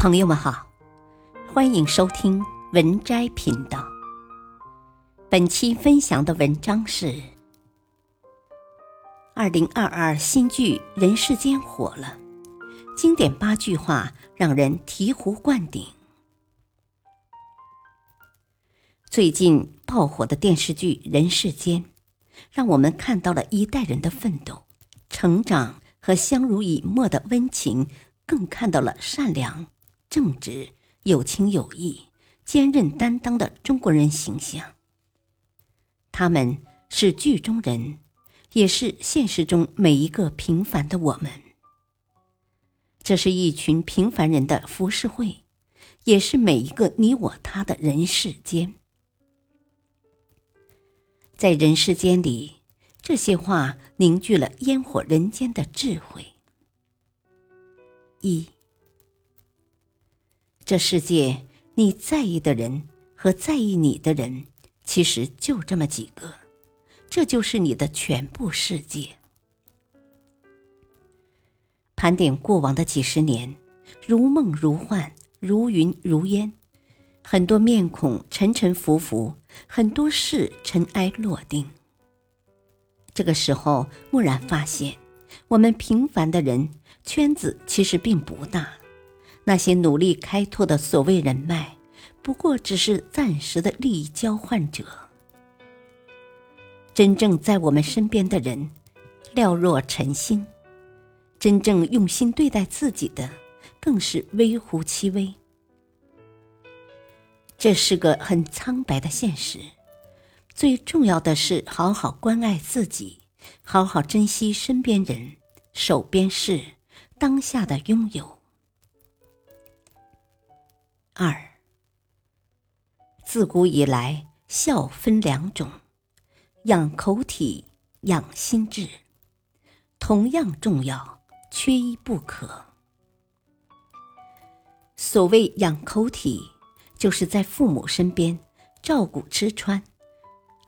朋友们好，欢迎收听文摘频道。本期分享的文章是：二零二二新剧《人世间》火了，经典八句话让人醍醐灌顶。最近爆火的电视剧《人世间》，让我们看到了一代人的奋斗、成长和相濡以沫的温情，更看到了善良。正直、有情有义、坚韧担当的中国人形象。他们是剧中人，也是现实中每一个平凡的我们。这是一群平凡人的浮世绘，也是每一个你我他的人世间。在人世间里，这些话凝聚了烟火人间的智慧。一。这世界，你在意的人和在意你的人，其实就这么几个，这就是你的全部世界。盘点过往的几十年，如梦如幻，如云如烟，很多面孔沉沉浮浮，很多事尘埃落定。这个时候，蓦然发现，我们平凡的人圈子其实并不大。那些努力开拓的所谓人脉，不过只是暂时的利益交换者。真正在我们身边的人，寥若晨星；真正用心对待自己的，更是微乎其微。这是个很苍白的现实。最重要的是好好关爱自己，好好珍惜身边人、手边事、当下的拥有。二，自古以来，孝分两种，养口体，养心智，同样重要，缺一不可。所谓养口体，就是在父母身边照顾吃穿；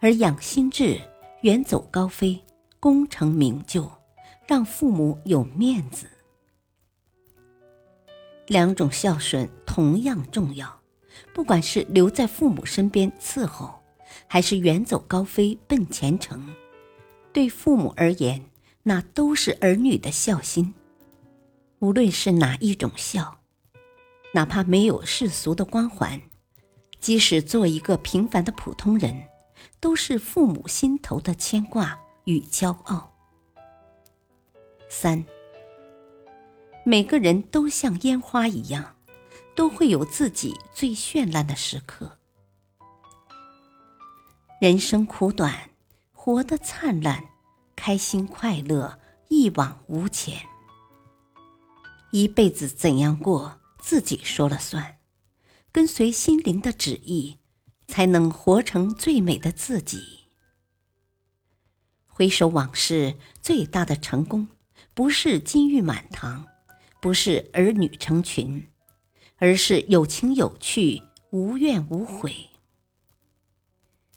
而养心智，远走高飞，功成名就，让父母有面子。两种孝顺同样重要，不管是留在父母身边伺候，还是远走高飞奔前程，对父母而言，那都是儿女的孝心。无论是哪一种孝，哪怕没有世俗的光环，即使做一个平凡的普通人，都是父母心头的牵挂与骄傲。三。每个人都像烟花一样，都会有自己最绚烂的时刻。人生苦短，活得灿烂，开心快乐，一往无前。一辈子怎样过，自己说了算，跟随心灵的旨意，才能活成最美的自己。回首往事，最大的成功，不是金玉满堂。不是儿女成群，而是有情有趣，无怨无悔。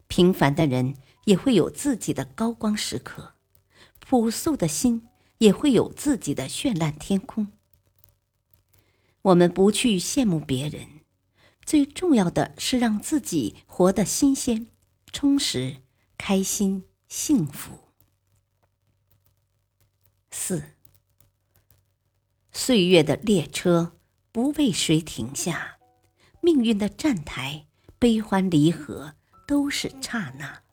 平凡的人也会有自己的高光时刻，朴素的心也会有自己的绚烂天空。我们不去羡慕别人，最重要的是让自己活得新鲜、充实、开心、幸福。四。岁月的列车不为谁停下，命运的站台，悲欢离合都是刹那。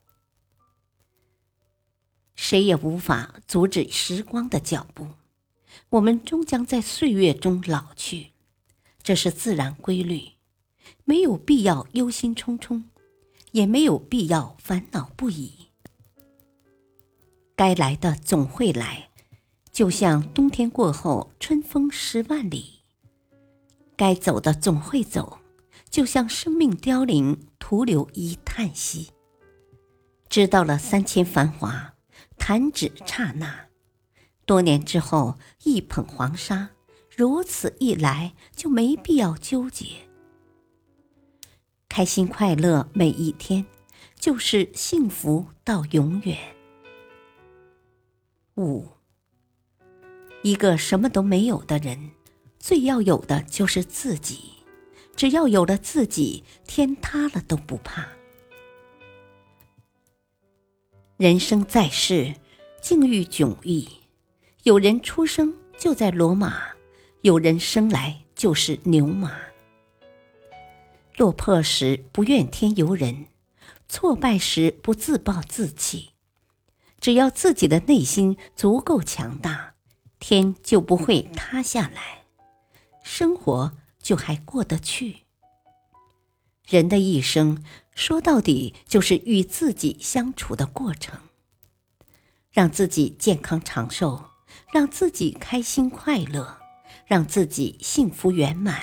谁也无法阻止时光的脚步，我们终将在岁月中老去，这是自然规律，没有必要忧心忡忡，也没有必要烦恼不已。该来的总会来。就像冬天过后，春风十万里。该走的总会走，就像生命凋零，徒留一叹息。知道了三千繁华，弹指刹那。多年之后，一捧黄沙，如此一来，就没必要纠结。开心快乐每一天，就是幸福到永远。五。一个什么都没有的人，最要有的就是自己。只要有了自己，天塌了都不怕。人生在世，境遇迥异，有人出生就在罗马，有人生来就是牛马。落魄时不怨天尤人，挫败时不自暴自弃。只要自己的内心足够强大，天就不会塌下来，生活就还过得去。人的一生说到底就是与自己相处的过程，让自己健康长寿，让自己开心快乐，让自己幸福圆满。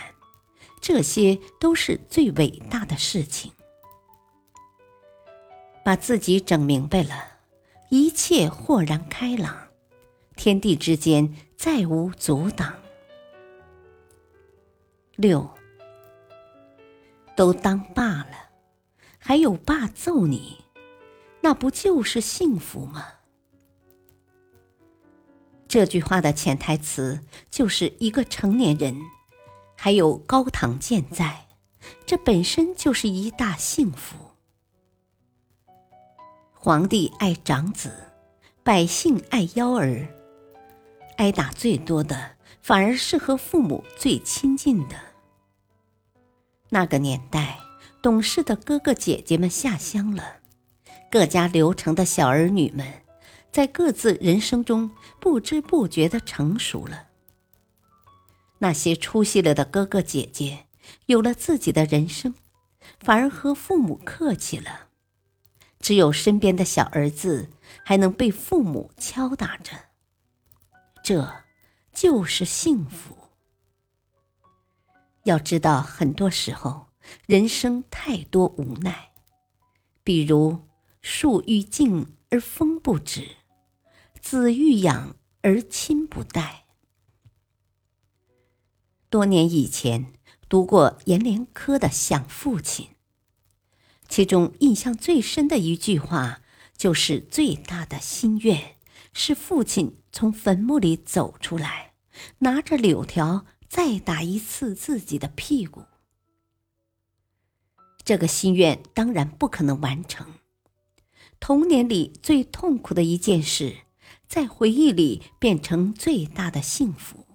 这些都是最伟大的事情。把自己整明白了，一切豁然开朗，天地之间再无阻挡。六，都当爸了，还有爸揍你，那不就是幸福吗？这句话的潜台词就是一个成年人。还有高堂健在，这本身就是一大幸福。皇帝爱长子，百姓爱幺儿，挨打最多的反而是和父母最亲近的。那个年代，懂事的哥哥姐姐们下乡了，各家流程的小儿女们，在各自人生中不知不觉的成熟了。那些出息了的哥哥姐姐，有了自己的人生，反而和父母客气了。只有身边的小儿子还能被父母敲打着，这就是幸福。要知道，很多时候人生太多无奈，比如树欲静而风不止，子欲养而亲不待。多年以前读过阎连科的《想父亲》，其中印象最深的一句话就是：“最大的心愿是父亲从坟墓里走出来，拿着柳条再打一次自己的屁股。”这个心愿当然不可能完成。童年里最痛苦的一件事，在回忆里变成最大的幸福。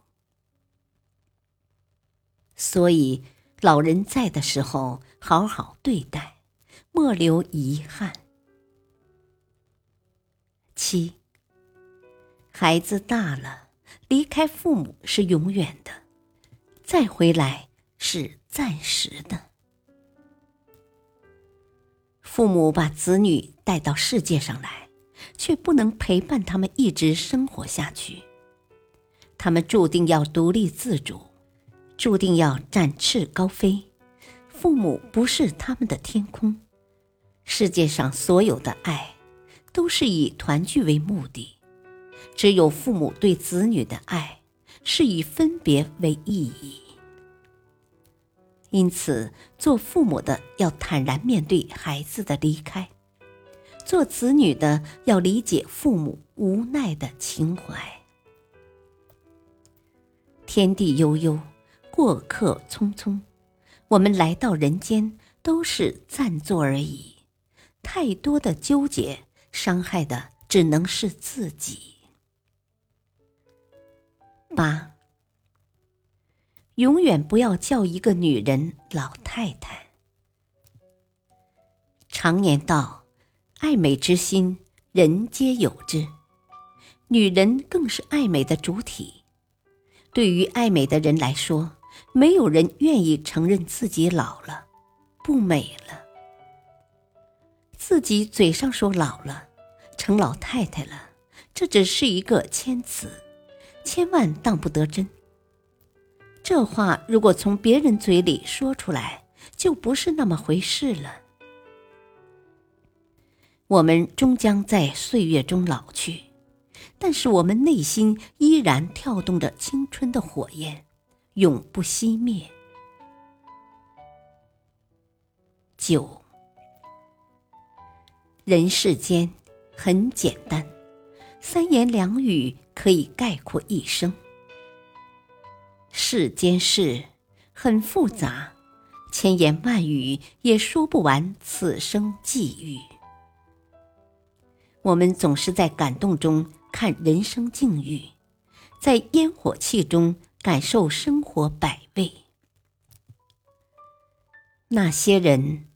所以，老人在的时候，好好对待，莫留遗憾。七，孩子大了，离开父母是永远的，再回来是暂时的。父母把子女带到世界上来，却不能陪伴他们一直生活下去，他们注定要独立自主。注定要展翅高飞，父母不是他们的天空。世界上所有的爱，都是以团聚为目的，只有父母对子女的爱，是以分别为意义。因此，做父母的要坦然面对孩子的离开，做子女的要理解父母无奈的情怀。天地悠悠。过客匆匆，我们来到人间都是暂坐而已。太多的纠结，伤害的只能是自己。八，永远不要叫一个女人老太太。常言道：“爱美之心，人皆有之。”女人更是爱美的主体。对于爱美的人来说，没有人愿意承认自己老了，不美了。自己嘴上说老了，成老太太了，这只是一个谦词，千万当不得真。这话如果从别人嘴里说出来，就不是那么回事了。我们终将在岁月中老去，但是我们内心依然跳动着青春的火焰。永不熄灭。九，人世间很简单，三言两语可以概括一生。世间事很复杂，千言万语也说不完此生际遇。我们总是在感动中看人生境遇，在烟火气中感受生活百味。那些人，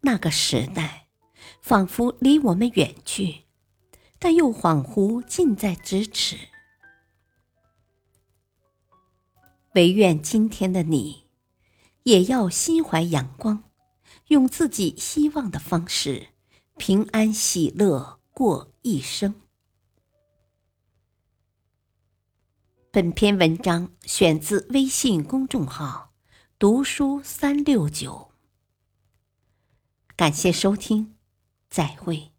那个时代，仿佛离我们远去，但又恍惚近在咫尺。唯愿今天的你，也要心怀阳光，用自己希望的方式，平安喜乐过一生。本篇文章选自微信公众号“读书三六九”，感谢收听，再会。